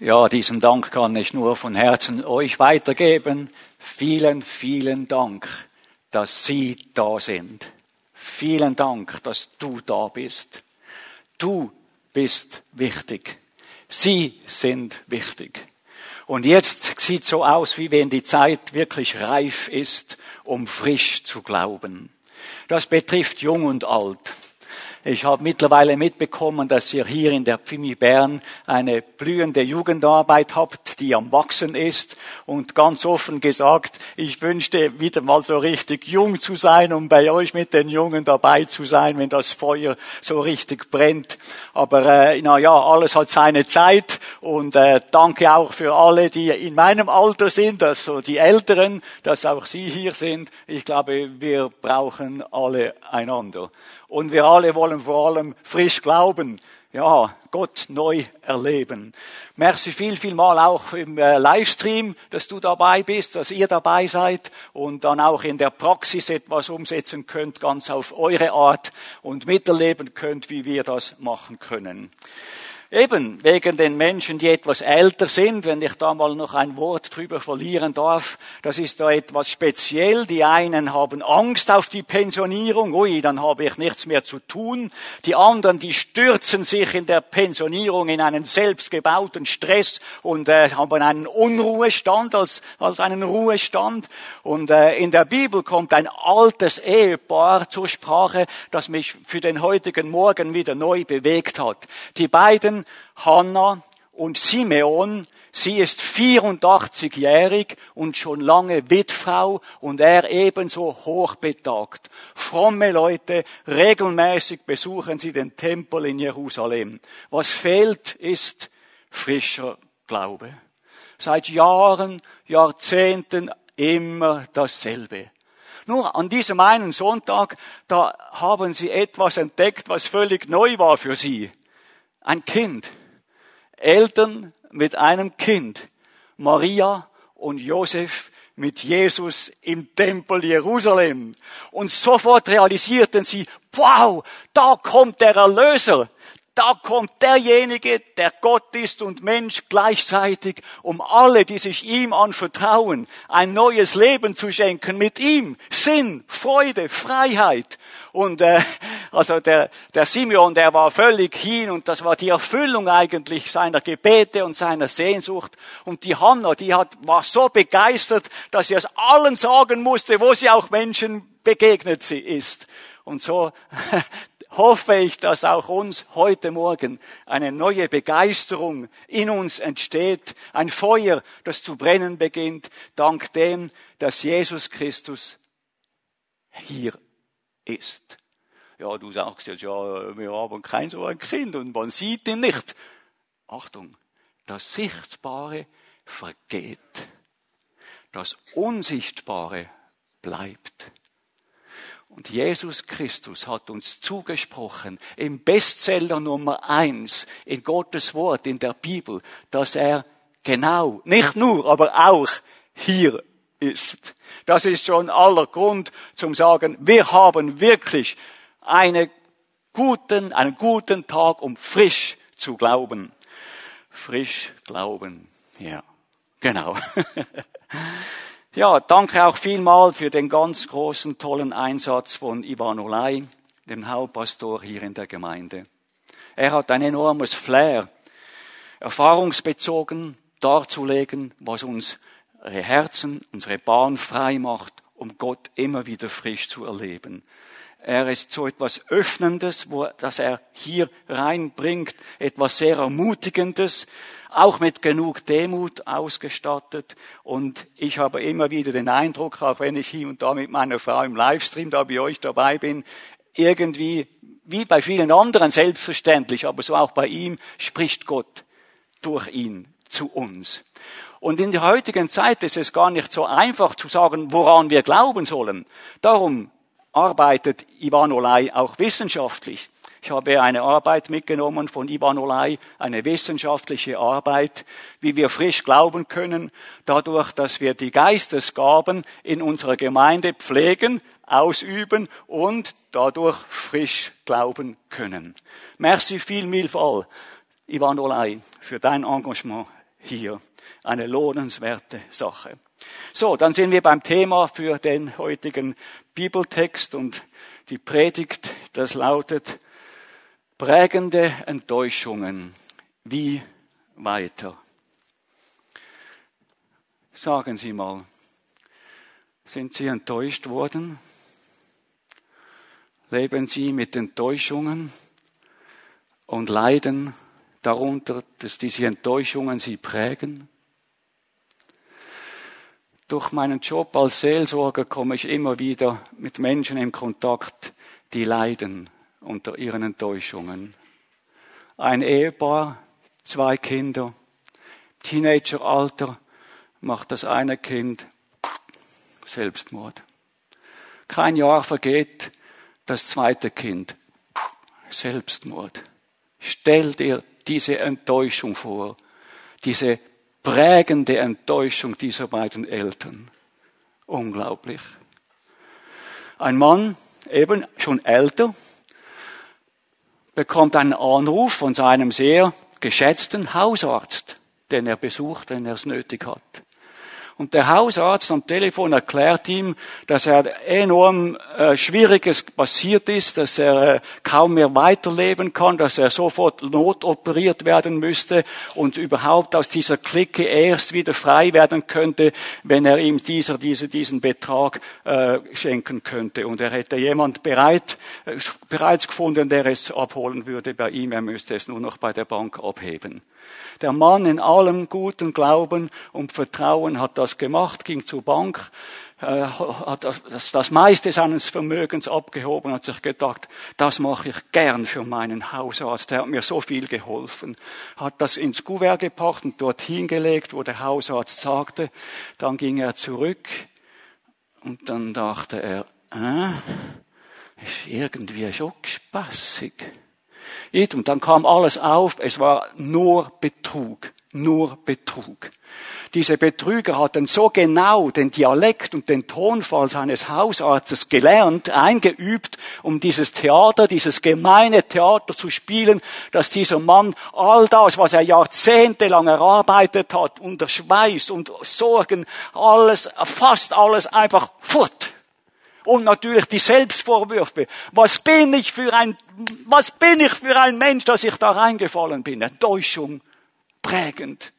Ja, diesen Dank kann ich nur von Herzen euch weitergeben. Vielen, vielen Dank, dass Sie da sind. Vielen Dank, dass du da bist. Du bist wichtig. Sie sind wichtig. Und jetzt sieht so aus, wie wenn die Zeit wirklich reif ist, um frisch zu glauben. Das betrifft Jung und Alt. Ich habe mittlerweile mitbekommen, dass ihr hier in der Pfimi Bern eine blühende Jugendarbeit habt, die am Wachsen ist. Und ganz offen gesagt, ich wünschte wieder mal so richtig jung zu sein, um bei euch mit den Jungen dabei zu sein, wenn das Feuer so richtig brennt. Aber äh, na ja, alles hat seine Zeit. Und äh, danke auch für alle, die in meinem Alter sind, also die Älteren, dass auch Sie hier sind. Ich glaube, wir brauchen alle einander. Und wir alle wollen vor allem frisch glauben. Ja, Gott neu erleben. Merci viel, viel mal auch im äh, Livestream, dass du dabei bist, dass ihr dabei seid und dann auch in der Praxis etwas umsetzen könnt, ganz auf eure Art und miterleben könnt, wie wir das machen können. Eben wegen den Menschen, die etwas älter sind, wenn ich da mal noch ein Wort drüber verlieren darf, das ist da etwas speziell. Die einen haben Angst auf die Pensionierung, ui, dann habe ich nichts mehr zu tun. Die anderen, die stürzen sich in der Pensionierung in einen selbstgebauten Stress und äh, haben einen Unruhestand als, als einen Ruhestand. Und äh, in der Bibel kommt ein altes Ehepaar zur Sprache, das mich für den heutigen Morgen wieder neu bewegt hat. Die beiden Hannah und Simeon. Sie ist 84-jährig und schon lange Witfrau und er ebenso hochbetagt. Fromme Leute, regelmäßig besuchen sie den Tempel in Jerusalem. Was fehlt, ist frischer Glaube. Seit Jahren, Jahrzehnten immer dasselbe. Nur an diesem einen Sonntag, da haben sie etwas entdeckt, was völlig neu war für sie ein Kind. Eltern mit einem Kind. Maria und Josef mit Jesus im Tempel Jerusalem. Und sofort realisierten sie, wow, da kommt der Erlöser. Da kommt derjenige, der Gott ist und Mensch gleichzeitig, um alle, die sich ihm anvertrauen, ein neues Leben zu schenken mit ihm. Sinn, Freude, Freiheit. Und äh, also der, der Simeon, der war völlig hin und das war die Erfüllung eigentlich seiner Gebete und seiner Sehnsucht. Und die Hannah, die hat, war so begeistert, dass sie es allen sagen musste, wo sie auch Menschen begegnet sie ist. Und so hoffe ich, dass auch uns heute Morgen eine neue Begeisterung in uns entsteht, ein Feuer, das zu brennen beginnt, dank dem, dass Jesus Christus hier ist. Ja, du sagst jetzt, ja, wir haben kein so ein Kind und man sieht ihn nicht. Achtung, das Sichtbare vergeht. Das Unsichtbare bleibt. Und Jesus Christus hat uns zugesprochen im Bestseller Nummer eins in Gottes Wort in der Bibel, dass er genau, nicht nur, aber auch hier ist. Das ist schon aller Grund zum sagen, wir haben wirklich eine guten, einen guten Tag, um frisch zu glauben. Frisch glauben. Ja, genau. Ja, danke auch vielmal für den ganz großen, tollen Einsatz von Ivan Olay, dem Hauptpastor hier in der Gemeinde. Er hat ein enormes Flair, erfahrungsbezogen darzulegen, was unsere Herzen, unsere Bahn frei macht, um Gott immer wieder frisch zu erleben. Er ist so etwas Öffnendes, wo, das er hier reinbringt, etwas sehr Ermutigendes, auch mit genug Demut ausgestattet. Und ich habe immer wieder den Eindruck, auch wenn ich hier und da mit meiner Frau im Livestream da bei euch dabei bin, irgendwie, wie bei vielen anderen selbstverständlich, aber so auch bei ihm, spricht Gott durch ihn zu uns. Und in der heutigen Zeit ist es gar nicht so einfach zu sagen, woran wir glauben sollen. Darum arbeitet Ivan Olay auch wissenschaftlich. Ich habe eine Arbeit mitgenommen von Ivan Olay, eine wissenschaftliche Arbeit, wie wir frisch glauben können, dadurch, dass wir die Geistesgaben in unserer Gemeinde pflegen, ausüben und dadurch frisch glauben können. Merci viel, viel, Ivan Olay, für dein Engagement hier. Eine lohnenswerte Sache. So, dann sind wir beim Thema für den heutigen Bibeltext und die Predigt, das lautet prägende Enttäuschungen. Wie weiter? Sagen Sie mal, sind Sie enttäuscht worden? Leben Sie mit Enttäuschungen und leiden darunter, dass diese Enttäuschungen Sie prägen? Durch meinen Job als Seelsorger komme ich immer wieder mit Menschen in Kontakt, die leiden unter ihren Enttäuschungen. Ein Ehepaar, zwei Kinder, Teenageralter, macht das eine Kind Selbstmord. Kein Jahr vergeht, das zweite Kind Selbstmord. Stell dir diese Enttäuschung vor, diese prägende Enttäuschung dieser beiden Eltern. Unglaublich. Ein Mann, eben schon älter, bekommt einen Anruf von seinem sehr geschätzten Hausarzt, den er besucht, wenn er es nötig hat. Und der Hausarzt am Telefon erklärt ihm, dass er enorm äh, Schwieriges passiert ist, dass er äh, kaum mehr weiterleben kann, dass er sofort notoperiert werden müsste und überhaupt aus dieser Clique erst wieder frei werden könnte, wenn er ihm dieser, dieser, diesen Betrag äh, schenken könnte. Und er hätte jemand bereit, äh, bereits gefunden, der es abholen würde bei ihm. Er müsste es nur noch bei der Bank abheben. Der Mann in allem guten Glauben und Vertrauen hat das gemacht, ging zur Bank, äh, hat das, meiste seines Vermögens abgehoben, hat sich gedacht, das mache ich gern für meinen Hausarzt, der hat mir so viel geholfen. Hat das ins Kuvert gepackt und dort hingelegt, wo der Hausarzt sagte. Dann ging er zurück und dann dachte er, äh, ist irgendwie schon spaßig. Und dann kam alles auf, es war nur Betrug, nur Betrug. Diese Betrüger hatten so genau den Dialekt und den Tonfall seines Hausarztes gelernt, eingeübt, um dieses Theater, dieses gemeine Theater zu spielen, dass dieser Mann all das, was er jahrzehntelang erarbeitet hat, unter Schweiß und Sorgen, alles, fast alles einfach fort und natürlich die Selbstvorwürfe. Was bin ich für ein, was bin ich für ein Mensch, dass ich da reingefallen bin? Enttäuschung, prägend.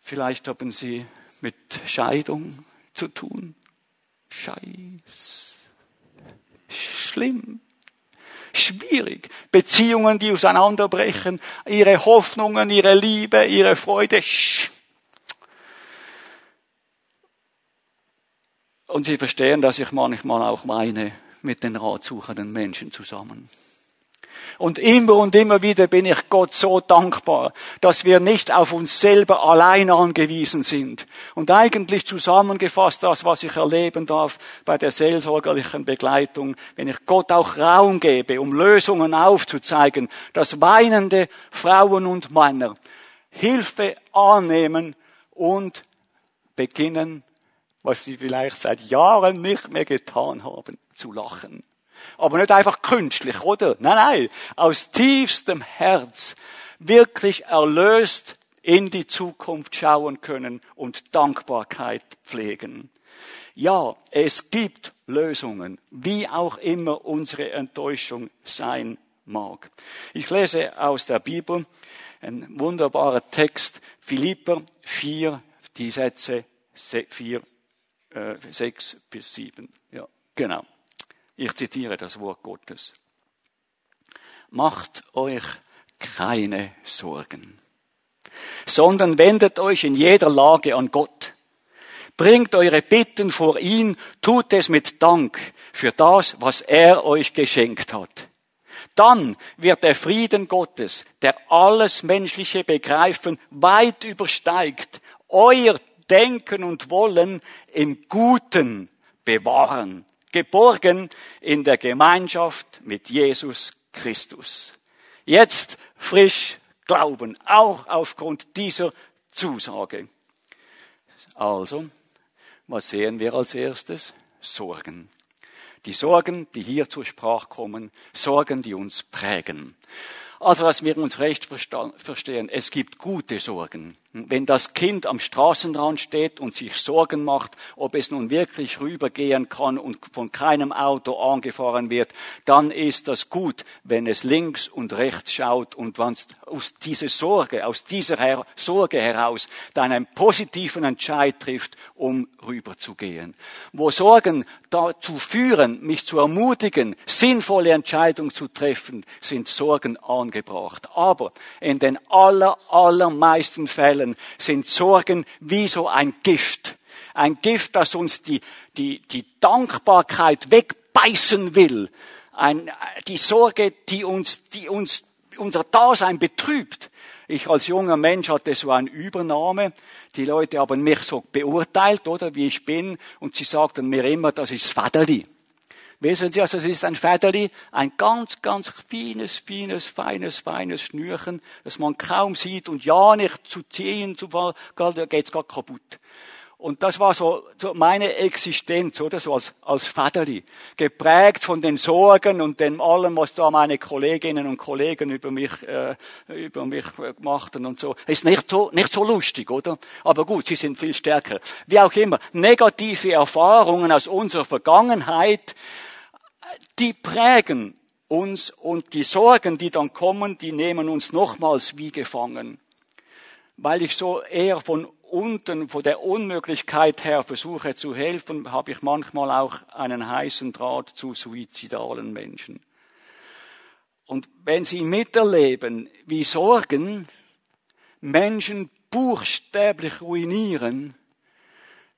Vielleicht haben Sie mit Scheidung zu tun. Scheiß. Schlimm. Schwierig. Beziehungen, die auseinanderbrechen, ihre Hoffnungen, ihre Liebe, ihre Freude. Und Sie verstehen, dass ich manchmal auch weine mit den ratsuchenden Menschen zusammen. Und immer und immer wieder bin ich Gott so dankbar, dass wir nicht auf uns selber allein angewiesen sind. Und eigentlich zusammengefasst das, was ich erleben darf bei der seelsorgerlichen Begleitung, wenn ich Gott auch Raum gebe, um Lösungen aufzuzeigen, dass weinende Frauen und Männer Hilfe annehmen und beginnen was sie vielleicht seit Jahren nicht mehr getan haben, zu lachen. Aber nicht einfach künstlich, oder? Nein, nein, aus tiefstem Herz wirklich erlöst in die Zukunft schauen können und Dankbarkeit pflegen. Ja, es gibt Lösungen, wie auch immer unsere Enttäuschung sein mag. Ich lese aus der Bibel ein wunderbarer Text, Philipper 4, die Sätze 4 äh, 6 bis 7. Ja, genau. Ich zitiere das Wort Gottes. Macht euch keine Sorgen, sondern wendet euch in jeder Lage an Gott. Bringt eure Bitten vor ihn, tut es mit Dank für das, was er euch geschenkt hat. Dann wird der Frieden Gottes, der alles menschliche Begreifen weit übersteigt, euer Denken und Wollen im Guten bewahren, geborgen in der Gemeinschaft mit Jesus Christus. Jetzt frisch glauben, auch aufgrund dieser Zusage. Also, was sehen wir als erstes? Sorgen. Die Sorgen, die hier zur Sprache kommen, Sorgen, die uns prägen. Also, dass wir uns recht verstehen, es gibt gute Sorgen. Wenn das Kind am Straßenrand steht und sich Sorgen macht, ob es nun wirklich rübergehen kann und von keinem Auto angefahren wird, dann ist das gut, wenn es links und rechts schaut und wenn aus dieser Sorge, aus dieser Sorge heraus dann einen positiven Entscheid trifft, um rüberzugehen. Wo Sorgen dazu führen, mich zu ermutigen, sinnvolle Entscheidungen zu treffen, sind Sorgen angebracht. Aber in den aller, allermeisten Fällen sind Sorgen wie so ein Gift. Ein Gift, das uns die, die, die Dankbarkeit wegbeißen will. Ein, die Sorge, die uns, die uns unser Dasein betrübt. Ich als junger Mensch hatte so eine Übernahme. Die Leute haben mich so beurteilt, oder wie ich bin, und sie sagten mir immer, das ist Fadeli. Wissen Sie, also es ist ein Federli, ein ganz, ganz feines, feines, feines, feines Schnürchen, das man kaum sieht und ja nicht zu ziehen, zu da geht's gar kaputt. Und das war so, so meine Existenz, oder so als, als Federli. Geprägt von den Sorgen und dem allem, was da meine Kolleginnen und Kollegen über mich, äh, über mich machten und so. Ist nicht so, nicht so lustig, oder? Aber gut, sie sind viel stärker. Wie auch immer. Negative Erfahrungen aus unserer Vergangenheit, die prägen uns und die Sorgen, die dann kommen, die nehmen uns nochmals wie gefangen. Weil ich so eher von unten, von der Unmöglichkeit her versuche zu helfen, habe ich manchmal auch einen heißen Draht zu suizidalen Menschen. Und wenn Sie miterleben, wie Sorgen Menschen buchstäblich ruinieren,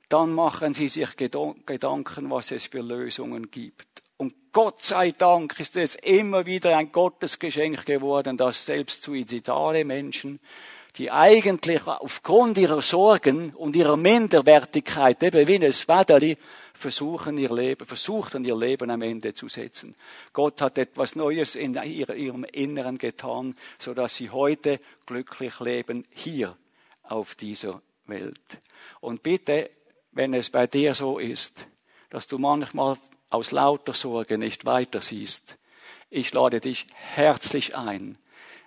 dann machen Sie sich Gedanken, was es für Lösungen gibt. Und Gott sei Dank ist es immer wieder ein Gottesgeschenk geworden, dass selbst suizidale Menschen, die eigentlich aufgrund ihrer Sorgen und ihrer Minderwertigkeit, eben wie ein Federli, versuchen ihr Leben, versuchten ihr Leben am Ende zu setzen. Gott hat etwas Neues in ihrem Inneren getan, so dass sie heute glücklich leben hier auf dieser Welt. Und bitte, wenn es bei dir so ist, dass du manchmal aus lauter Sorge nicht weiter siehst, ich lade dich herzlich ein,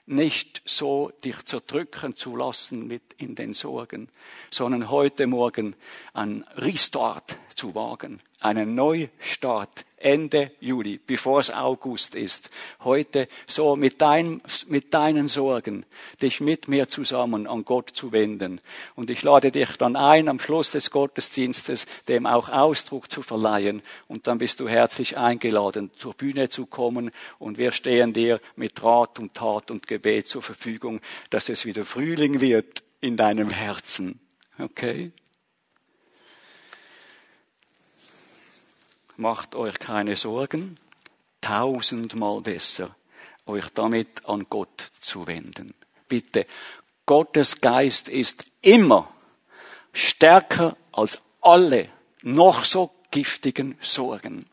nicht so dich zerdrücken zu lassen mit in den Sorgen, sondern heute Morgen ein Restart zu wagen, einen Neustart Ende Juli, bevor es August ist. Heute so mit, dein, mit deinen Sorgen dich mit mir zusammen an Gott zu wenden. Und ich lade dich dann ein, am Schluss des Gottesdienstes dem auch Ausdruck zu verleihen. Und dann bist du herzlich eingeladen, zur Bühne zu kommen. Und wir stehen dir mit Rat und Tat und Gebet zur Verfügung, dass es wieder Frühling wird in deinem Herzen. Okay? Macht euch keine Sorgen, tausendmal besser, euch damit an Gott zu wenden. Bitte, Gottes Geist ist immer stärker als alle noch so giftigen Sorgen.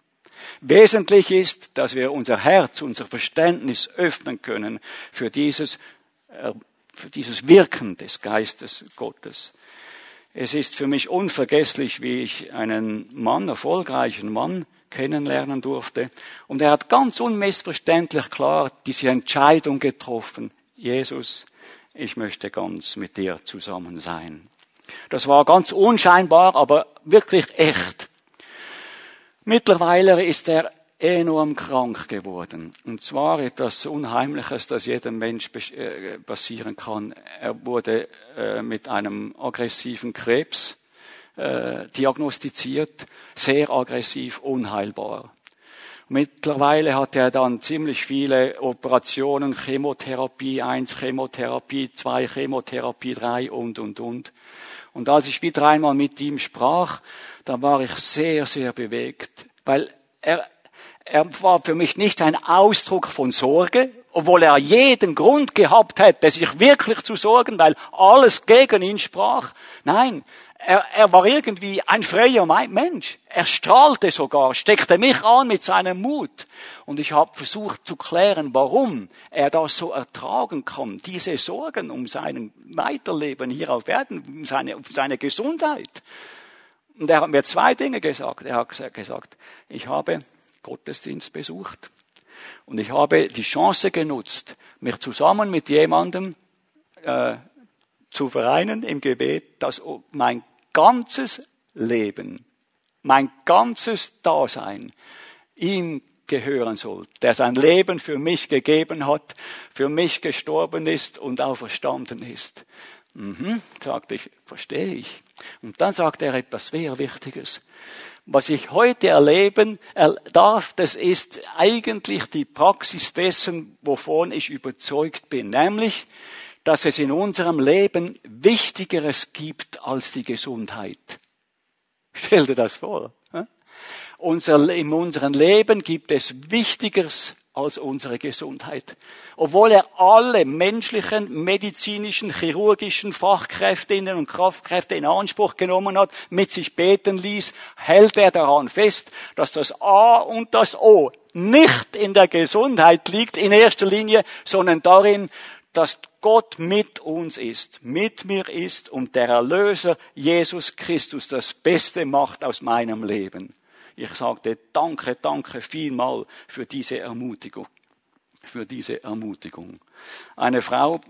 Wesentlich ist, dass wir unser Herz, unser Verständnis öffnen können für dieses, äh, für dieses Wirken des Geistes Gottes. Es ist für mich unvergesslich, wie ich einen Mann, erfolgreichen Mann, kennenlernen durfte. Und er hat ganz unmissverständlich klar diese Entscheidung getroffen. Jesus, ich möchte ganz mit dir zusammen sein. Das war ganz unscheinbar, aber wirklich echt. Mittlerweile ist er enorm krank geworden. Und zwar etwas Unheimliches, das jedem Mensch äh, passieren kann. Er wurde äh, mit einem aggressiven Krebs äh, diagnostiziert, sehr aggressiv, unheilbar. Mittlerweile hat er dann ziemlich viele Operationen, Chemotherapie 1, Chemotherapie 2, Chemotherapie 3 und, und, und. Und als ich wieder einmal mit ihm sprach, da war ich sehr, sehr bewegt, weil er, er war für mich nicht ein Ausdruck von Sorge, obwohl er jeden Grund gehabt hätte, sich wirklich zu sorgen, weil alles gegen ihn sprach. Nein, er, er war irgendwie ein freier Mensch. Er strahlte sogar, steckte mich an mit seinem Mut. Und ich habe versucht zu klären, warum er das so ertragen kann, diese Sorgen um sein Weiterleben hier auf Erden, um seine, um seine Gesundheit. Und er hat mir zwei Dinge gesagt. Er hat gesagt, ich habe Gottesdienst besucht und ich habe die Chance genutzt, mich zusammen mit jemandem äh, zu vereinen im Gebet, dass mein ganzes Leben, mein ganzes Dasein ihm gehören soll, der sein Leben für mich gegeben hat, für mich gestorben ist und auferstanden ist. Mhm, sagte ich, verstehe ich. Und dann sagte er etwas sehr Wichtiges. Was ich heute erleben darf, das ist eigentlich die Praxis dessen, wovon ich überzeugt bin, nämlich, dass es in unserem Leben Wichtigeres gibt als die Gesundheit. Stell dir das vor. In unserem Leben gibt es Wichtigeres als unsere Gesundheit. Obwohl er alle menschlichen, medizinischen, chirurgischen Fachkräftinnen und Kraftkräfte in Anspruch genommen hat, mit sich beten ließ, hält er daran fest, dass das A und das O nicht in der Gesundheit liegt in erster Linie, sondern darin, dass Gott mit uns ist, mit mir ist und der Erlöser Jesus Christus das Beste macht aus meinem Leben. Ich sagte danke, danke vielmal für diese Ermutigung, für diese Ermutigung. Eine Frau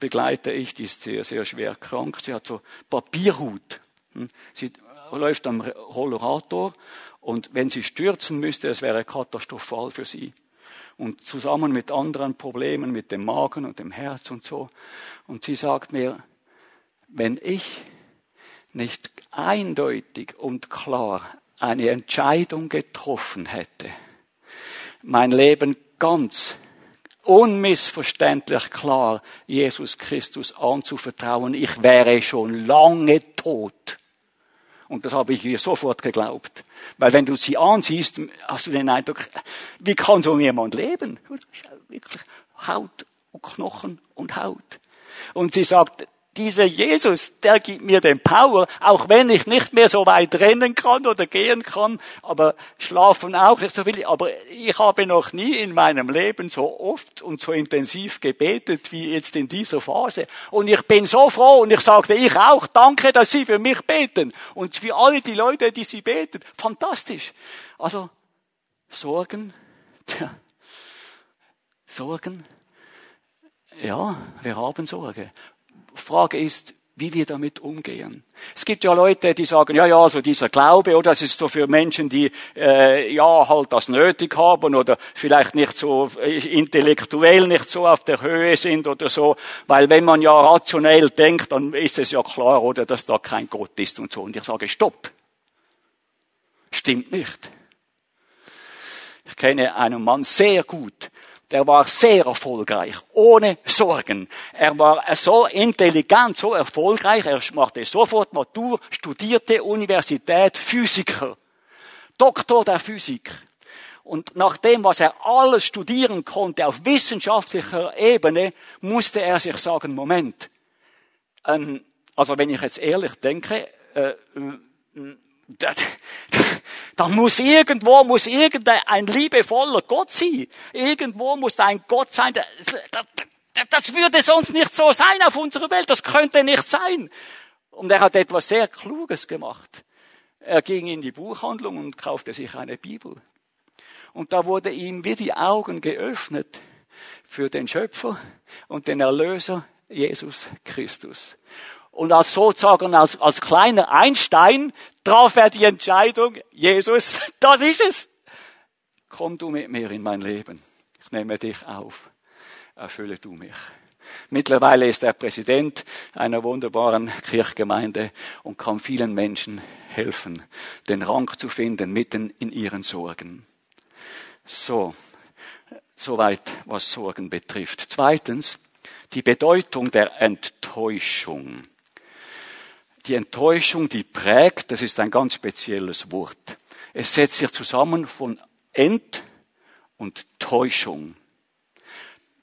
begleite ich, die ist sehr, sehr schwer krank. Sie hat so Papierhut. Hm? Sie läuft am Rollator und wenn sie stürzen müsste, es wäre katastrophal für sie. Und zusammen mit anderen Problemen, mit dem Magen und dem Herz und so. Und sie sagt mir, wenn ich nicht eindeutig und klar eine Entscheidung getroffen hätte, mein Leben ganz unmissverständlich klar Jesus Christus anzuvertrauen, ich wäre schon lange tot. Und das habe ich ihr sofort geglaubt. Weil wenn du sie ansiehst, hast du den Eindruck, wie kann so jemand leben? Wirklich Haut und Knochen und Haut. Und sie sagt, dieser Jesus, der gibt mir den Power, auch wenn ich nicht mehr so weit rennen kann oder gehen kann, aber schlafen auch nicht so viel. Aber ich habe noch nie in meinem Leben so oft und so intensiv gebetet wie jetzt in dieser Phase. Und ich bin so froh und ich sagte, ich auch, danke, dass Sie für mich beten. Und für alle die Leute, die Sie beten. Fantastisch. Also, Sorgen, tja, Sorgen, ja, wir haben Sorge. Frage ist, wie wir damit umgehen. Es gibt ja Leute, die sagen, ja, ja, so also dieser Glaube, oder das ist so für Menschen, die äh, ja halt das nötig haben oder vielleicht nicht so äh, intellektuell nicht so auf der Höhe sind oder so, weil wenn man ja rationell denkt, dann ist es ja klar, oder, dass da kein Gott ist und so. Und ich sage, stopp, stimmt nicht. Ich kenne einen Mann sehr gut, der war sehr erfolgreich, ohne Sorgen. Er war so intelligent, so erfolgreich, er machte sofort Matur, studierte Universität, Physiker, Doktor der Physik. Und nach dem, was er alles studieren konnte auf wissenschaftlicher Ebene, musste er sich sagen, Moment, ähm, also wenn ich jetzt ehrlich denke, äh, da, da muss irgendwo, muss irgendein liebevoller Gott sein. Irgendwo muss ein Gott sein. Das, das, das würde sonst nicht so sein auf unserer Welt. Das könnte nicht sein. Und er hat etwas sehr Kluges gemacht. Er ging in die Buchhandlung und kaufte sich eine Bibel. Und da wurde ihm wie die Augen geöffnet für den Schöpfer und den Erlöser Jesus Christus. Und als sozusagen als, als kleiner Einstein traf er die Entscheidung, Jesus, das ist es. Komm du mit mir in mein Leben. Ich nehme dich auf. Erfülle du mich. Mittlerweile ist er Präsident einer wunderbaren Kirchgemeinde und kann vielen Menschen helfen, den Rang zu finden mitten in ihren Sorgen. So, soweit was Sorgen betrifft. Zweitens, die Bedeutung der Enttäuschung die Enttäuschung, die prägt, das ist ein ganz spezielles Wort. Es setzt sich zusammen von Ent und Täuschung.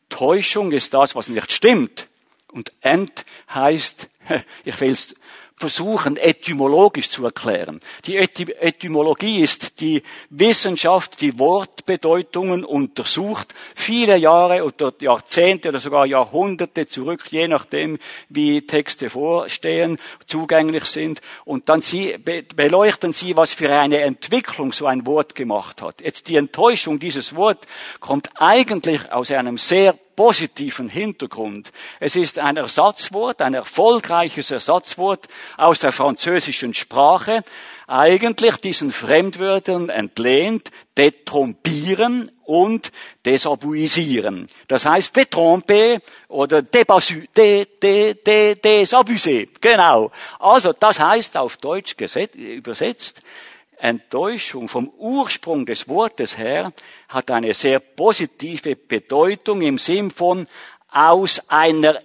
Täuschung ist das, was nicht stimmt. Und Ent heißt, ich will es versuchen, etymologisch zu erklären. Die Etymologie ist die Wissenschaft, die Wortbedeutungen untersucht, viele Jahre oder Jahrzehnte oder sogar Jahrhunderte zurück, je nachdem, wie Texte vorstehen, zugänglich sind. Und dann sie, beleuchten sie, was für eine Entwicklung so ein Wort gemacht hat. Jetzt die Enttäuschung dieses Wort kommt eigentlich aus einem sehr positiven Hintergrund. Es ist ein Ersatzwort, ein erfolgreiches Ersatzwort aus der französischen Sprache, eigentlich diesen Fremdwörtern entlehnt, detrompieren und desabuisieren. Das heißt detromper oder desabuser. De, de, de, desabuser. Genau. Also das heißt auf Deutsch übersetzt, Enttäuschung vom Ursprung des Wortes her hat eine sehr positive Bedeutung im Sinn von aus einer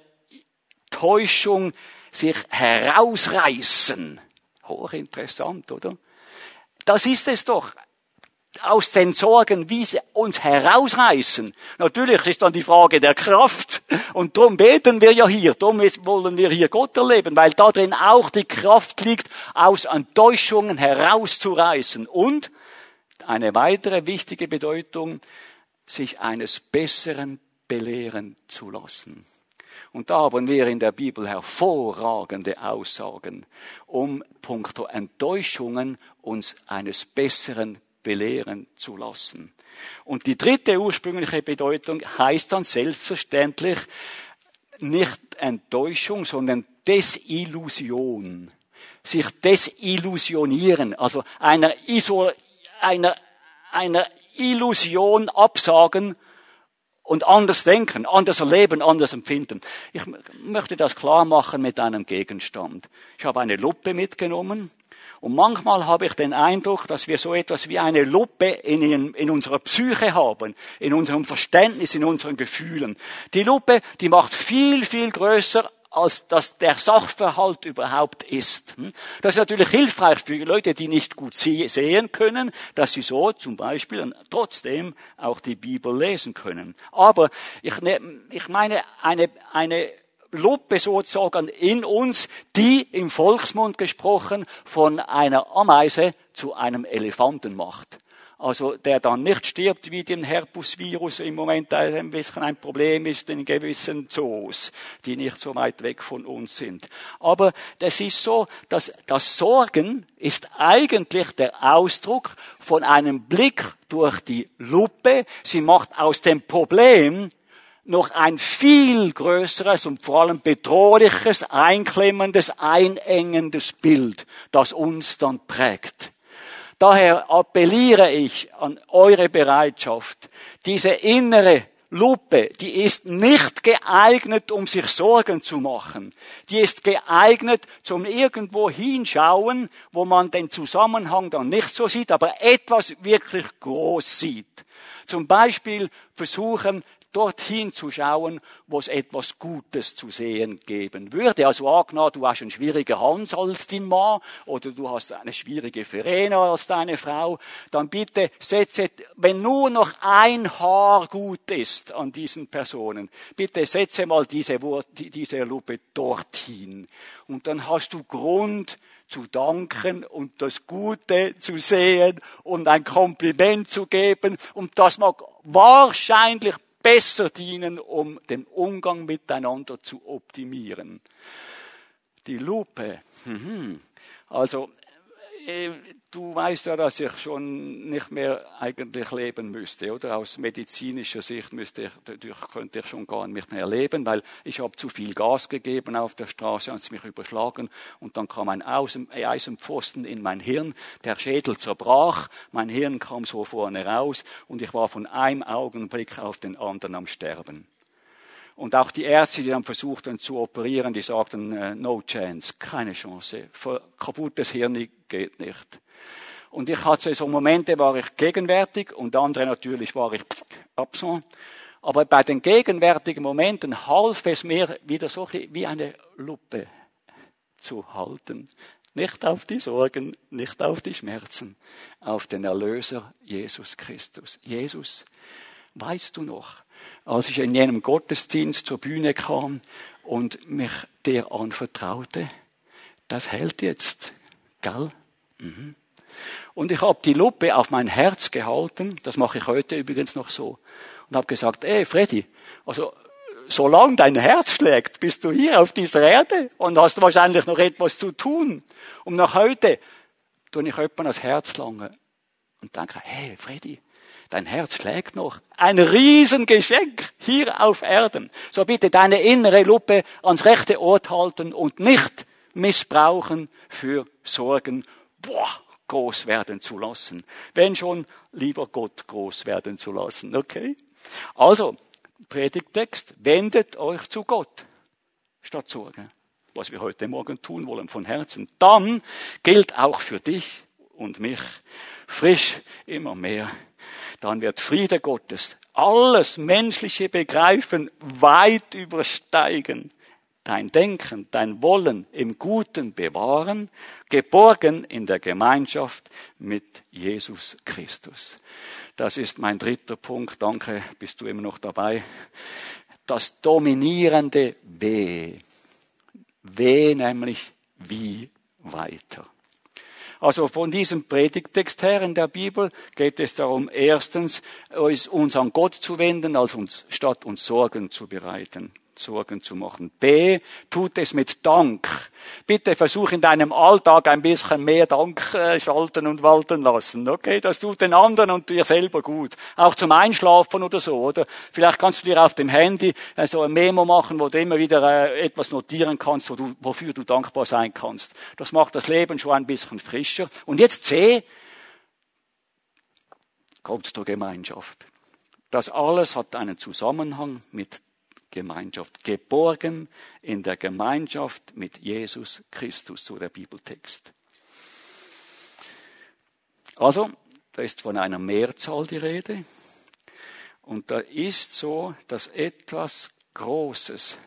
Täuschung sich herausreißen. Hochinteressant, oder? Das ist es doch aus den Sorgen, wie sie uns herausreißen. Natürlich ist dann die Frage der Kraft. Und darum beten wir ja hier, darum wollen wir hier Gott erleben, weil da drin auch die Kraft liegt, aus Enttäuschungen herauszureißen. Und eine weitere wichtige Bedeutung, sich eines Besseren belehren zu lassen. Und da haben wir in der Bibel hervorragende Aussagen, um puncto Enttäuschungen uns eines Besseren belehren zu lassen. Und die dritte ursprüngliche Bedeutung heißt dann selbstverständlich nicht Enttäuschung, sondern Desillusion. Sich desillusionieren, also einer, Isol einer, einer Illusion absagen und anders denken, anders erleben, anders empfinden. Ich möchte das klar machen mit einem Gegenstand. Ich habe eine Lupe mitgenommen und manchmal habe ich den Eindruck, dass wir so etwas wie eine Lupe in, in, unserer Psyche haben, in unserem Verständnis, in unseren Gefühlen. Die Lupe, die macht viel, viel größer als dass der Sachverhalt überhaupt ist. Hm? Das ist natürlich hilfreich für Leute, die nicht gut sehen können, dass sie so zum Beispiel trotzdem auch die Bibel lesen können. Aber ich, ne, ich meine eine, eine Lupe sozusagen in uns, die im Volksmund gesprochen von einer Ameise zu einem Elefanten macht. Also der dann nicht stirbt wie den Herpusvirus im Moment ein bisschen ein Problem ist in gewissen Zoos, die nicht so weit weg von uns sind. Aber das ist so, dass das Sorgen ist eigentlich der Ausdruck von einem Blick durch die Lupe. Sie macht aus dem Problem noch ein viel größeres und vor allem bedrohliches, einklemmendes, einengendes Bild, das uns dann prägt. Daher appelliere ich an eure Bereitschaft, diese innere Lupe, die ist nicht geeignet, um sich Sorgen zu machen. Die ist geeignet zum irgendwo hinschauen, wo man den Zusammenhang dann nicht so sieht, aber etwas wirklich groß sieht. Zum Beispiel versuchen, dorthin zu schauen, wo es etwas Gutes zu sehen geben würde. Also angenommen, du hast einen schwierigen Hans als dein Mann oder du hast eine schwierige Verena als deine Frau, dann bitte setze, wenn nur noch ein Haar gut ist an diesen Personen, bitte setze mal diese, diese Lupe dorthin. Und dann hast du Grund, zu danken und das Gute zu sehen und ein Kompliment zu geben. Und das mag wahrscheinlich besser dienen, um den Umgang miteinander zu optimieren. Die Lupe. Mhm. Also du weißt ja, dass ich schon nicht mehr eigentlich leben müsste, oder? Aus medizinischer Sicht müsste ich, dadurch könnte ich schon gar nicht mehr leben, weil ich habe zu viel Gas gegeben auf der Straße, es mich überschlagen und dann kam ein Eisenpfosten in mein Hirn, der Schädel zerbrach, mein Hirn kam so vorne raus und ich war von einem Augenblick auf den anderen am Sterben. Und auch die Ärzte, die dann versuchten zu operieren, die sagten, äh, no chance, keine Chance. Kaputtes Hirn geht nicht. Und ich hatte so Momente, war ich gegenwärtig und andere natürlich war ich absent. Aber bei den gegenwärtigen Momenten half es mir wieder so wie eine Lupe zu halten. Nicht auf die Sorgen, nicht auf die Schmerzen, auf den Erlöser Jesus Christus. Jesus, weißt du noch, als ich in jenem Gottesdienst zur Bühne kam und mich der anvertraute, das hält jetzt, gell? Mhm. Und ich habe die Lupe auf mein Herz gehalten, das mache ich heute übrigens noch so, und habe gesagt, ey Freddy, also solange dein Herz schlägt, bist du hier auf dieser Erde und hast wahrscheinlich noch etwas zu tun. Und nach heute tue ich jemandem das Herz lange und denke, hey Freddy, Dein Herz schlägt noch. Ein Riesengeschenk hier auf Erden. So bitte deine innere Lupe ans rechte Ort halten und nicht missbrauchen für Sorgen. Boah, groß werden zu lassen. Wenn schon, lieber Gott groß werden zu lassen. Okay? Also, Predigtext, wendet euch zu Gott statt Sorge. Was wir heute Morgen tun wollen von Herzen. Dann gilt auch für dich und mich frisch immer mehr. Dann wird Friede Gottes alles menschliche Begreifen weit übersteigen. Dein Denken, dein Wollen im Guten bewahren, geborgen in der Gemeinschaft mit Jesus Christus. Das ist mein dritter Punkt. Danke, bist du immer noch dabei. Das dominierende W. W nämlich wie weiter. Also von diesem Predigtext her in der Bibel geht es darum, erstens uns an Gott zu wenden, als uns, statt uns Sorgen zu bereiten. Sorgen zu machen. B, tut es mit Dank. Bitte versuch in deinem Alltag ein bisschen mehr Dank äh, schalten und walten lassen. Okay, das tut den anderen und dir selber gut. Auch zum Einschlafen oder so, oder? Vielleicht kannst du dir auf dem Handy äh, so ein Memo machen, wo du immer wieder äh, etwas notieren kannst, wo du, wofür du dankbar sein kannst. Das macht das Leben schon ein bisschen frischer. Und jetzt C, kommt zur Gemeinschaft. Das alles hat einen Zusammenhang mit Gemeinschaft. Geborgen in der Gemeinschaft mit Jesus Christus, so der Bibeltext. Also, da ist von einer Mehrzahl die Rede. Und da ist so, dass etwas Großes,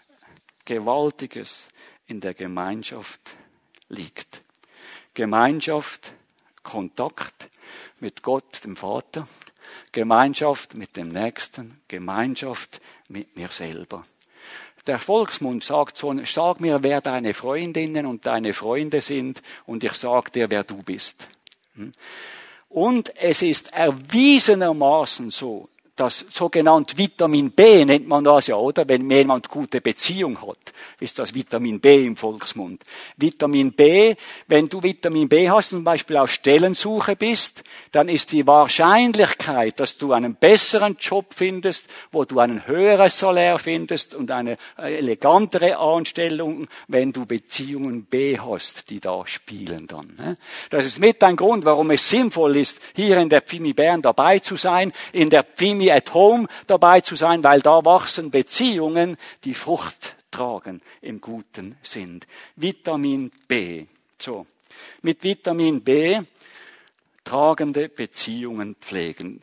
Gewaltiges in der Gemeinschaft liegt. Gemeinschaft, Kontakt mit Gott, dem Vater, Gemeinschaft mit dem Nächsten, Gemeinschaft mit mir selber. Der Volksmund sagt so, sag mir, wer deine Freundinnen und deine Freunde sind und ich sag dir, wer du bist. Hm? Und es ist erwiesenermaßen so, das sogenannte Vitamin B nennt man das ja, oder? Wenn jemand gute Beziehung hat, ist das Vitamin B im Volksmund. Vitamin B, wenn du Vitamin B hast, zum Beispiel auf Stellensuche bist, dann ist die Wahrscheinlichkeit, dass du einen besseren Job findest, wo du einen höheren Salär findest und eine elegantere Anstellung, wenn du Beziehungen B hast, die da spielen dann. Ne? Das ist mit ein Grund, warum es sinnvoll ist, hier in der Pfimi Bern dabei zu sein, in der Pfimi at Home dabei zu sein, weil da wachsen Beziehungen, die Frucht tragen im guten Sinn. Vitamin B. So. Mit Vitamin B tragende Beziehungen pflegen.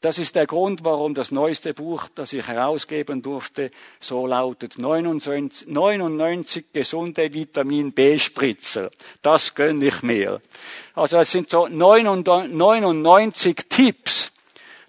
Das ist der Grund, warum das neueste Buch, das ich herausgeben durfte, so lautet 99, 99 gesunde Vitamin B-Spritzer. Das gönne ich mir. Also es sind so 99 Tipps,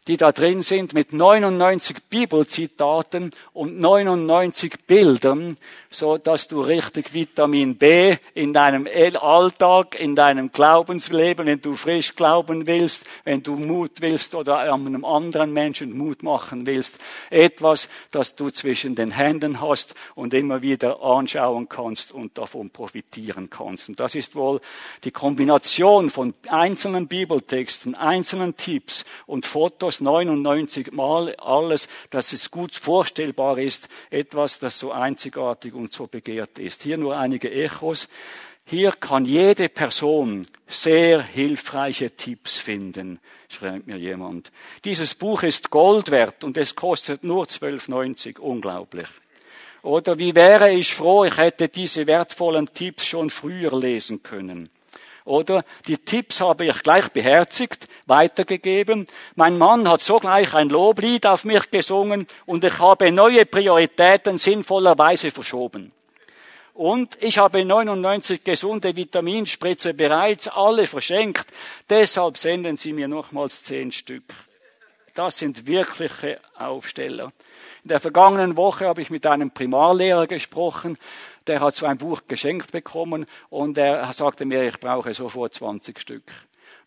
die da drin sind mit 99 Bibelzitaten und 99 Bildern, so dass du richtig Vitamin B in deinem Alltag, in deinem Glaubensleben, wenn du frisch glauben willst, wenn du Mut willst oder einem anderen Menschen Mut machen willst, etwas, das du zwischen den Händen hast und immer wieder anschauen kannst und davon profitieren kannst. Und das ist wohl die Kombination von einzelnen Bibeltexten, einzelnen Tipps und Fotos 99 Mal alles, dass es gut vorstellbar ist, etwas, das so einzigartig und so begehrt ist. Hier nur einige Echos. Hier kann jede Person sehr hilfreiche Tipps finden, schreibt mir jemand. Dieses Buch ist Gold wert und es kostet nur 12,90. Unglaublich. Oder wie wäre ich froh, ich hätte diese wertvollen Tipps schon früher lesen können. Oder die Tipps habe ich gleich beherzigt, weitergegeben. Mein Mann hat sogleich ein Loblied auf mich gesungen und ich habe neue Prioritäten sinnvollerweise verschoben. Und ich habe 99 gesunde Vitaminspritze bereits alle verschenkt. Deshalb senden Sie mir nochmals zehn Stück. Das sind wirkliche Aufsteller. In der vergangenen Woche habe ich mit einem Primarlehrer gesprochen, der hat so ein Buch geschenkt bekommen und er sagte mir, ich brauche sofort 20 Stück.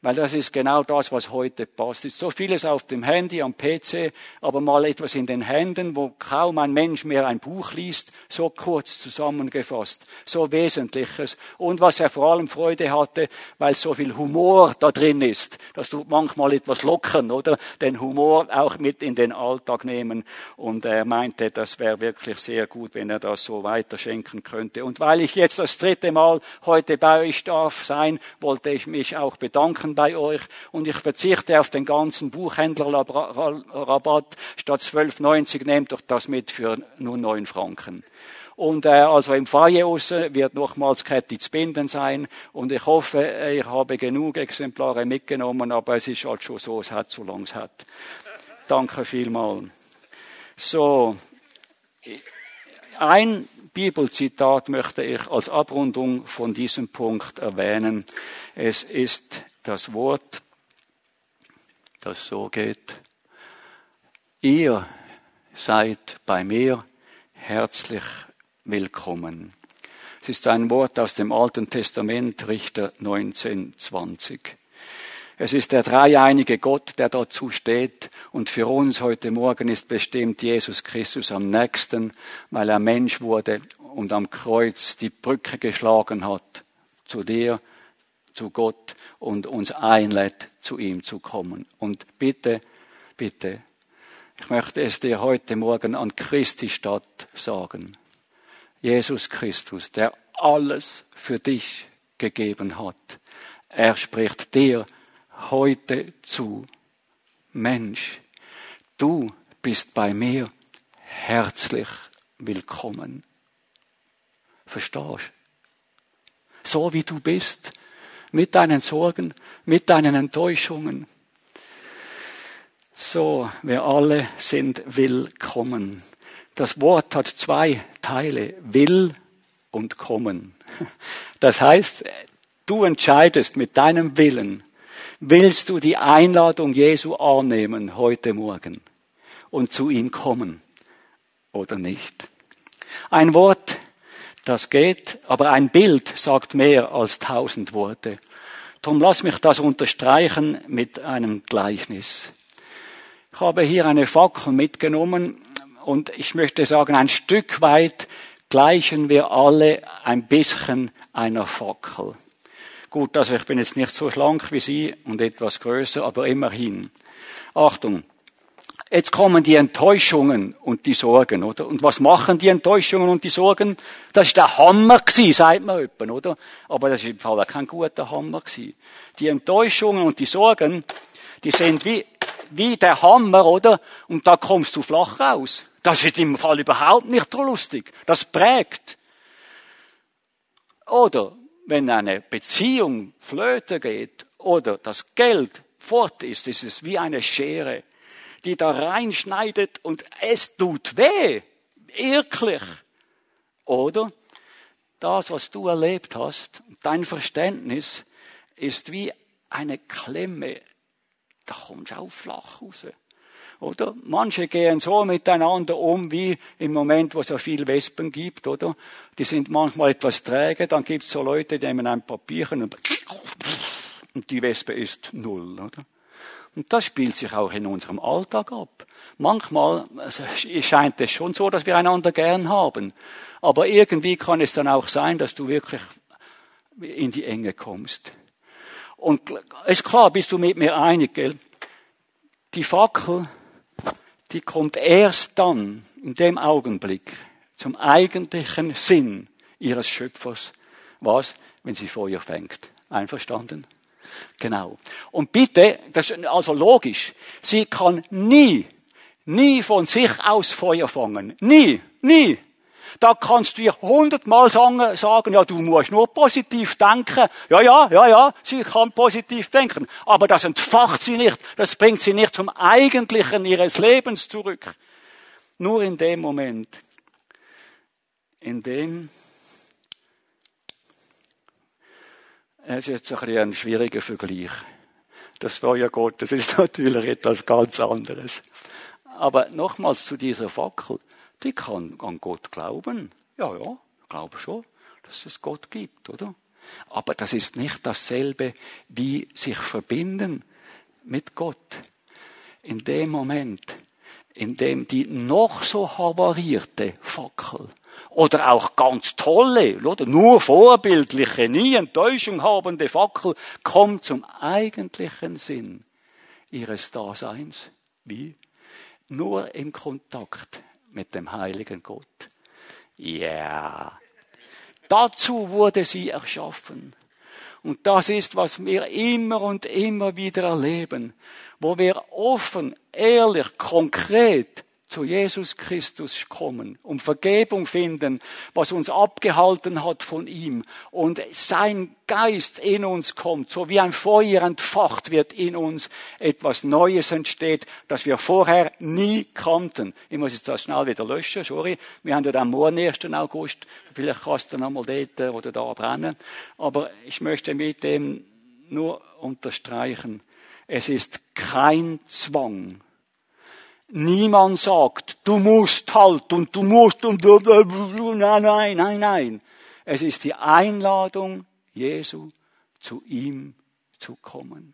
Weil das ist genau das, was heute passt. Es ist so vieles auf dem Handy, am PC, aber mal etwas in den Händen, wo kaum ein Mensch mehr ein Buch liest, so kurz zusammengefasst, so Wesentliches. Und was er vor allem Freude hatte, weil so viel Humor da drin ist. Das tut manchmal etwas lockern, oder? Den Humor auch mit in den Alltag nehmen. Und er meinte, das wäre wirklich sehr gut, wenn er das so weiterschenken könnte. Und weil ich jetzt das dritte Mal heute bei euch darf sein, wollte ich mich auch bedanken bei euch und ich verzichte auf den ganzen Buchhändlerrabatt. Statt 12,90 nehmt doch das mit für nur 9 Franken. Und äh, also im Foyer wird nochmals Kette zu binden sein. Und ich hoffe, ich habe genug Exemplare mitgenommen, aber es ist halt schon so, es hat so lang es hat. Danke vielmals. So, ein Bibelzitat möchte ich als Abrundung von diesem Punkt erwähnen. Es ist das Wort, das so geht. Ihr seid bei mir herzlich willkommen. Es ist ein Wort aus dem Alten Testament, Richter 1920. Es ist der dreieinige Gott, der dazu steht. Und für uns heute Morgen ist bestimmt Jesus Christus am nächsten, weil er Mensch wurde und am Kreuz die Brücke geschlagen hat zu dir, zu Gott und uns einlädt, zu ihm zu kommen. Und bitte, bitte, ich möchte es dir heute Morgen an Christi Stadt sagen. Jesus Christus, der alles für dich gegeben hat. Er spricht dir heute zu. Mensch, du bist bei mir herzlich willkommen. Verstehst? So wie du bist, mit deinen Sorgen, mit deinen Enttäuschungen. So, wir alle sind willkommen. Das Wort hat zwei Teile, will und kommen. Das heißt, du entscheidest mit deinem Willen, Willst du die Einladung Jesu annehmen heute Morgen und zu ihm kommen oder nicht? Ein Wort, das geht, aber ein Bild sagt mehr als tausend Worte. Darum lass mich das unterstreichen mit einem Gleichnis. Ich habe hier eine Fackel mitgenommen und ich möchte sagen, ein Stück weit gleichen wir alle ein bisschen einer Fackel. Gut, also ich bin jetzt nicht so schlank wie Sie und etwas größer, aber immerhin. Achtung. Jetzt kommen die Enttäuschungen und die Sorgen, oder? Und was machen die Enttäuschungen und die Sorgen? Das ist der Hammer gewesen, sagt man öppen, oder? Aber das ist im Fall kein guter Hammer gewesen. Die Enttäuschungen und die Sorgen, die sind wie, wie der Hammer, oder? Und da kommst du flach raus. Das ist im Fall überhaupt nicht lustig. Das prägt. Oder wenn eine Beziehung flöte geht oder das Geld fort ist, ist es wie eine Schere, die da reinschneidet und es tut weh. Wirklich. Oder das, was du erlebt hast, dein Verständnis ist wie eine Klemme. Da kommst du auch flach raus. Oder? Manche gehen so miteinander um, wie im Moment, wo es so viel Wespen gibt, oder? Die sind manchmal etwas träge, dann gibt es so Leute, die nehmen ein Papierchen und, und die Wespe ist null, oder? Und das spielt sich auch in unserem Alltag ab. Manchmal scheint es schon so, dass wir einander gern haben. Aber irgendwie kann es dann auch sein, dass du wirklich in die Enge kommst. Und ist klar, bist du mit mir einig, gell? Die Fackel die kommt erst dann, in dem Augenblick, zum eigentlichen Sinn ihres Schöpfers. Was? Wenn sie Feuer fängt. Einverstanden? Genau. Und bitte, das ist also logisch, sie kann nie, nie von sich aus Feuer fangen. Nie, nie. Da kannst du ihr hundertmal sagen, ja, du musst nur positiv denken. Ja, ja, ja, ja, sie kann positiv denken. Aber das entfacht sie nicht. Das bringt sie nicht zum Eigentlichen ihres Lebens zurück. Nur in dem Moment, in dem, es ist jetzt ein, bisschen ein schwieriger Vergleich. Das Feuer Gottes ist natürlich etwas ganz anderes. Aber nochmals zu dieser Fackel die kann an Gott glauben. Ja, ja, glaube schon, dass es Gott gibt, oder? Aber das ist nicht dasselbe wie sich verbinden mit Gott. In dem Moment, in dem die noch so havarierte Fackel oder auch ganz tolle, oder nur vorbildliche, nie Enttäuschung habende Fackel kommt zum eigentlichen Sinn ihres Daseins. Wie? Nur im Kontakt mit dem heiligen Gott. Ja. Yeah. Dazu wurde sie erschaffen. Und das ist, was wir immer und immer wieder erleben, wo wir offen, ehrlich, konkret zu Jesus Christus kommen, um Vergebung finden, was uns abgehalten hat von ihm und sein Geist in uns kommt, so wie ein Feuer entfacht wird in uns, etwas Neues entsteht, das wir vorher nie kannten. Ich muss jetzt das schnell wieder löschen, sorry. Wir haben ja am morgen 1. August, vielleicht kannst du noch mal dort oder da brennen, aber ich möchte mit dem nur unterstreichen, es ist kein Zwang, Niemand sagt, du musst halt und du musst und nein, nein, nein, nein. Es ist die Einladung Jesu, zu ihm zu kommen.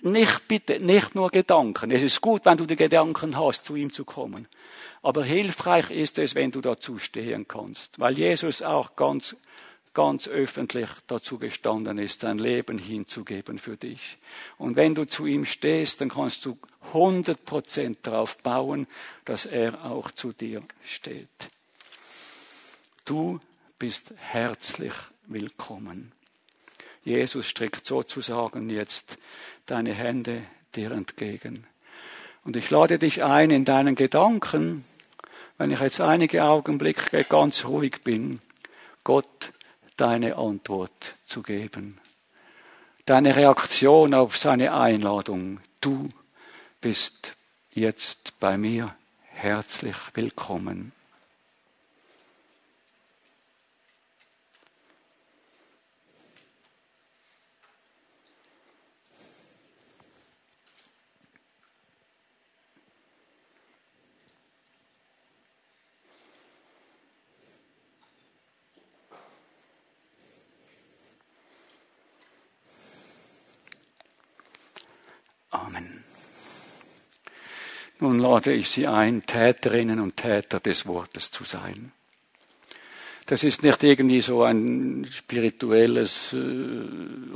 Nicht bitte, nicht nur Gedanken. Es ist gut, wenn du die Gedanken hast, zu ihm zu kommen. Aber hilfreich ist es, wenn du dazu stehen kannst. Weil Jesus auch ganz ganz öffentlich dazu gestanden ist, sein Leben hinzugeben für dich. Und wenn du zu ihm stehst, dann kannst du 100 Prozent darauf bauen, dass er auch zu dir steht. Du bist herzlich willkommen. Jesus streckt sozusagen jetzt deine Hände dir entgegen. Und ich lade dich ein in deinen Gedanken, wenn ich jetzt einige Augenblicke ganz ruhig bin, Gott deine Antwort zu geben. Deine Reaktion auf seine Einladung. Du bist jetzt bei mir herzlich willkommen. Amen. Nun lade ich Sie ein, Täterinnen und Täter des Wortes zu sein. Das ist nicht irgendwie so ein spirituelles äh,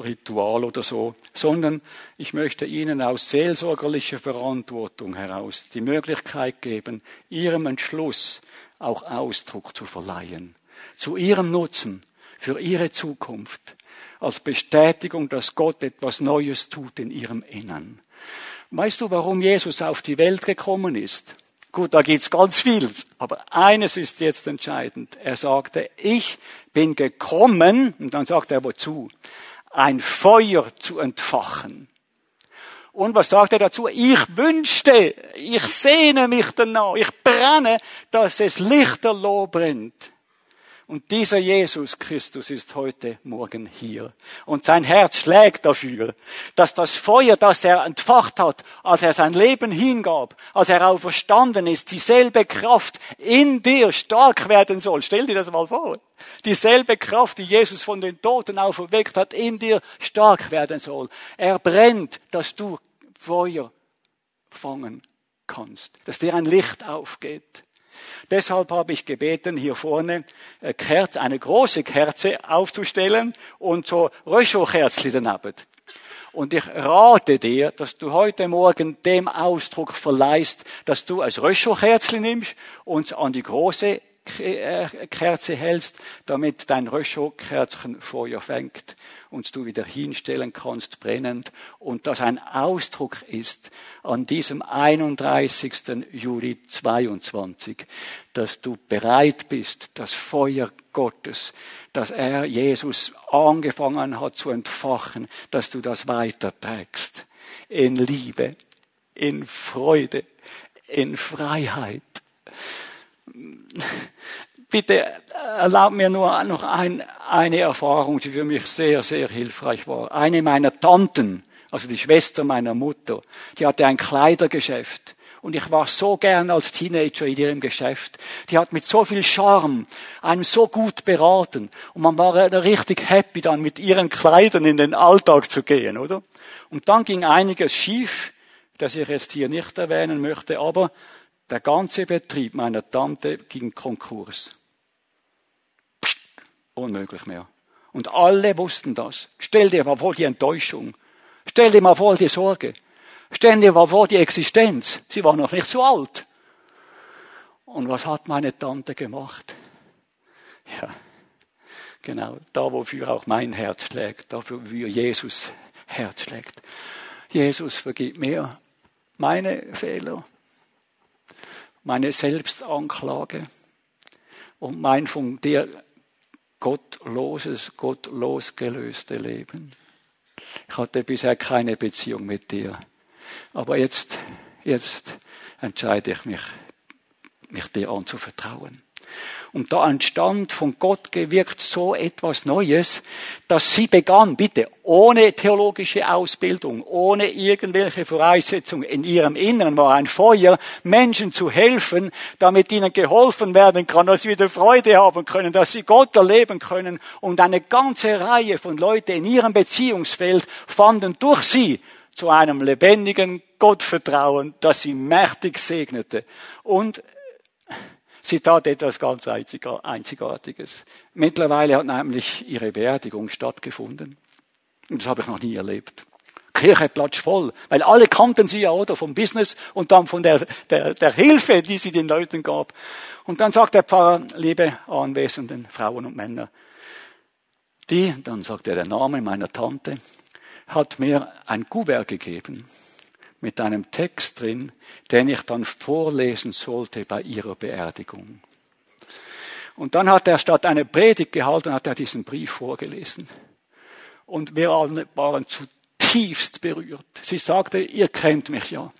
Ritual oder so, sondern ich möchte Ihnen aus seelsorgerlicher Verantwortung heraus die Möglichkeit geben, Ihrem Entschluss auch Ausdruck zu verleihen, zu Ihrem Nutzen, für Ihre Zukunft, als Bestätigung, dass Gott etwas Neues tut in Ihrem Innern. Weißt du, warum Jesus auf die Welt gekommen ist? Gut, da gibt's ganz viel, aber eines ist jetzt entscheidend. Er sagte, ich bin gekommen, und dann sagt er wozu, ein Feuer zu entfachen. Und was sagt er dazu? Ich wünschte, ich sehne mich danach, ich brenne, dass es lichterloh brennt. Und dieser Jesus Christus ist heute Morgen hier. Und sein Herz schlägt dafür, dass das Feuer, das er entfacht hat, als er sein Leben hingab, als er auferstanden ist, dieselbe Kraft in dir stark werden soll. Stell dir das mal vor. Dieselbe Kraft, die Jesus von den Toten auferweckt hat, in dir stark werden soll. Er brennt, dass du Feuer fangen kannst, dass dir ein Licht aufgeht. Deshalb habe ich gebeten, hier vorne eine große Kerze aufzustellen und so Röschokerzchen daneben. Und ich rate dir, dass du heute Morgen dem Ausdruck verleihst, dass du als Röschokerzchen nimmst und an die große Kerze hältst, damit dein Röschokerzchen Feuer fängt und du wieder hinstellen kannst, brennend, und das ein Ausdruck ist an diesem 31. Juli 22, dass du bereit bist, das Feuer Gottes, das er Jesus angefangen hat zu entfachen, dass du das weiterträgst. In Liebe, in Freude, in Freiheit bitte erlaub mir nur noch ein, eine Erfahrung, die für mich sehr, sehr hilfreich war. Eine meiner Tanten, also die Schwester meiner Mutter, die hatte ein Kleidergeschäft Und ich war so gern als Teenager in ihrem Geschäft. Die hat mit so viel Charme einem so gut beraten. Und man war richtig happy, dann mit ihren Kleidern in den Alltag zu gehen, oder? Und dann ging einiges schief, das ich jetzt hier nicht erwähnen möchte, aber der ganze Betrieb meiner Tante ging Konkurs. Unmöglich mehr. Und alle wussten das. Stell dir mal vor die Enttäuschung. Stell dir mal vor die Sorge. Stell dir mal vor die Existenz. Sie war noch nicht so alt. Und was hat meine Tante gemacht? Ja, genau, da wofür auch mein Herz schlägt, dafür, wofür Jesus Herz schlägt. Jesus, vergib mir meine Fehler, meine Selbstanklage und mein von dir gottloses, gottlos gelöste Leben. Ich hatte bisher keine Beziehung mit dir. Aber jetzt, jetzt entscheide ich mich, mich dir anzuvertrauen. Und da entstand von Gott gewirkt so etwas Neues, dass sie begann, bitte, ohne theologische Ausbildung, ohne irgendwelche Voraussetzungen. In ihrem Inneren war ein Feuer, Menschen zu helfen, damit ihnen geholfen werden kann, dass sie wieder Freude haben können, dass sie Gott erleben können. Und eine ganze Reihe von Leuten in ihrem Beziehungsfeld fanden durch sie zu einem lebendigen Gottvertrauen, das sie mächtig segnete. Und Sie tat etwas ganz Einzigartiges. Mittlerweile hat nämlich ihre Beerdigung stattgefunden. Und das habe ich noch nie erlebt. Kirche platsch voll, weil alle kannten sie ja, oder, vom Business und dann von der, der, der Hilfe, die sie den Leuten gab. Und dann sagt der Pfarrer, liebe anwesenden Frauen und Männer, die, dann sagt er der Name meiner Tante, hat mir ein Kuvert gegeben mit einem Text drin, den ich dann vorlesen sollte bei ihrer Beerdigung. Und dann hat er statt eine Predigt gehalten, hat er diesen Brief vorgelesen. Und wir alle waren zutiefst berührt. Sie sagte, ihr kennt mich ja.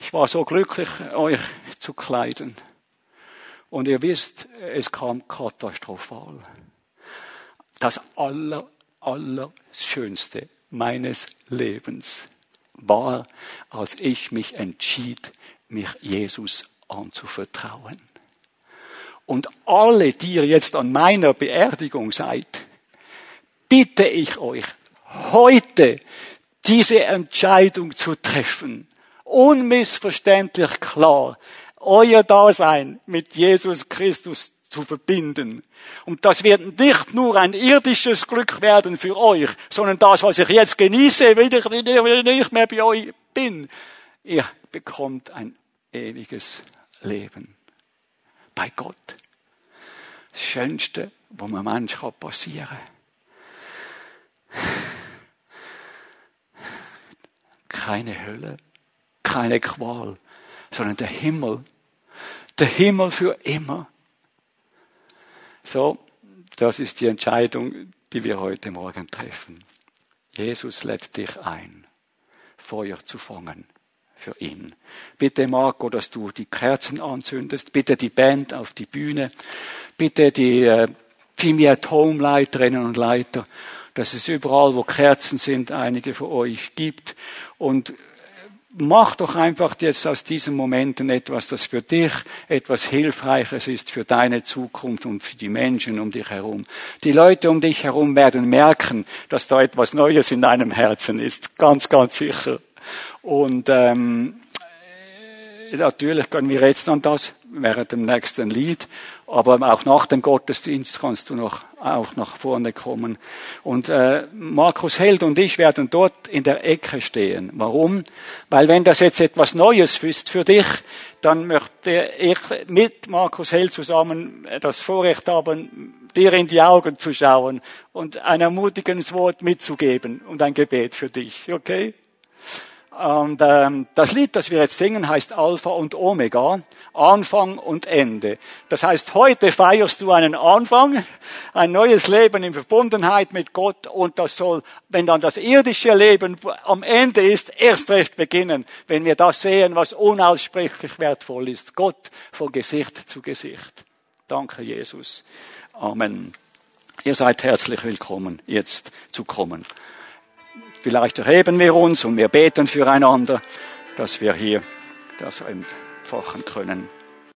Ich war so glücklich, euch zu kleiden. Und ihr wisst, es kam katastrophal. Das aller, allerschönste meines Lebens war, als ich mich entschied, mich Jesus anzuvertrauen. Und alle, die ihr jetzt an meiner Beerdigung seid, bitte ich euch, heute diese Entscheidung zu treffen. Unmissverständlich klar, euer Dasein mit Jesus Christus zu verbinden. Und das wird nicht nur ein irdisches Glück werden für euch, sondern das, was ich jetzt genieße, wenn ich nicht mehr bei euch bin. Ihr bekommt ein ewiges Leben bei Gott. Das Schönste, was einem Mensch passieren kann. Keine Hölle, keine Qual, sondern der Himmel. Der Himmel für immer. So, das ist die Entscheidung, die wir heute Morgen treffen. Jesus lädt dich ein, Feuer zu fangen für ihn. Bitte Marco, dass du die Kerzen anzündest. Bitte die Band auf die Bühne. Bitte die äh, Team at Home Leiterinnen und Leiter, dass es überall, wo Kerzen sind, einige für euch gibt. Und mach doch einfach jetzt aus diesen Momenten etwas, das für dich etwas Hilfreiches ist für deine Zukunft und für die Menschen um dich herum. Die Leute um dich herum werden merken, dass da etwas Neues in deinem Herzen ist. Ganz, ganz sicher. Und ähm, natürlich können wir jetzt an das während dem nächsten Lied aber auch nach dem Gottesdienst kannst du noch auch nach vorne kommen. Und äh, Markus Held und ich werden dort in der Ecke stehen. Warum? Weil wenn das jetzt etwas Neues ist für dich, dann möchte ich mit Markus Held zusammen das Vorrecht haben, dir in die Augen zu schauen und ein ermutigendes Wort mitzugeben und ein Gebet für dich. Okay? Und ähm, das Lied, das wir jetzt singen, heißt Alpha und Omega, Anfang und Ende. Das heißt, heute feierst du einen Anfang, ein neues Leben in Verbundenheit mit Gott und das soll, wenn dann das irdische Leben am Ende ist, erst recht beginnen, wenn wir das sehen, was unaussprechlich wertvoll ist. Gott von Gesicht zu Gesicht. Danke, Jesus. Amen. Ihr seid herzlich willkommen, jetzt zu kommen. Vielleicht erheben wir uns und wir beten füreinander, dass wir hier das entfachen können.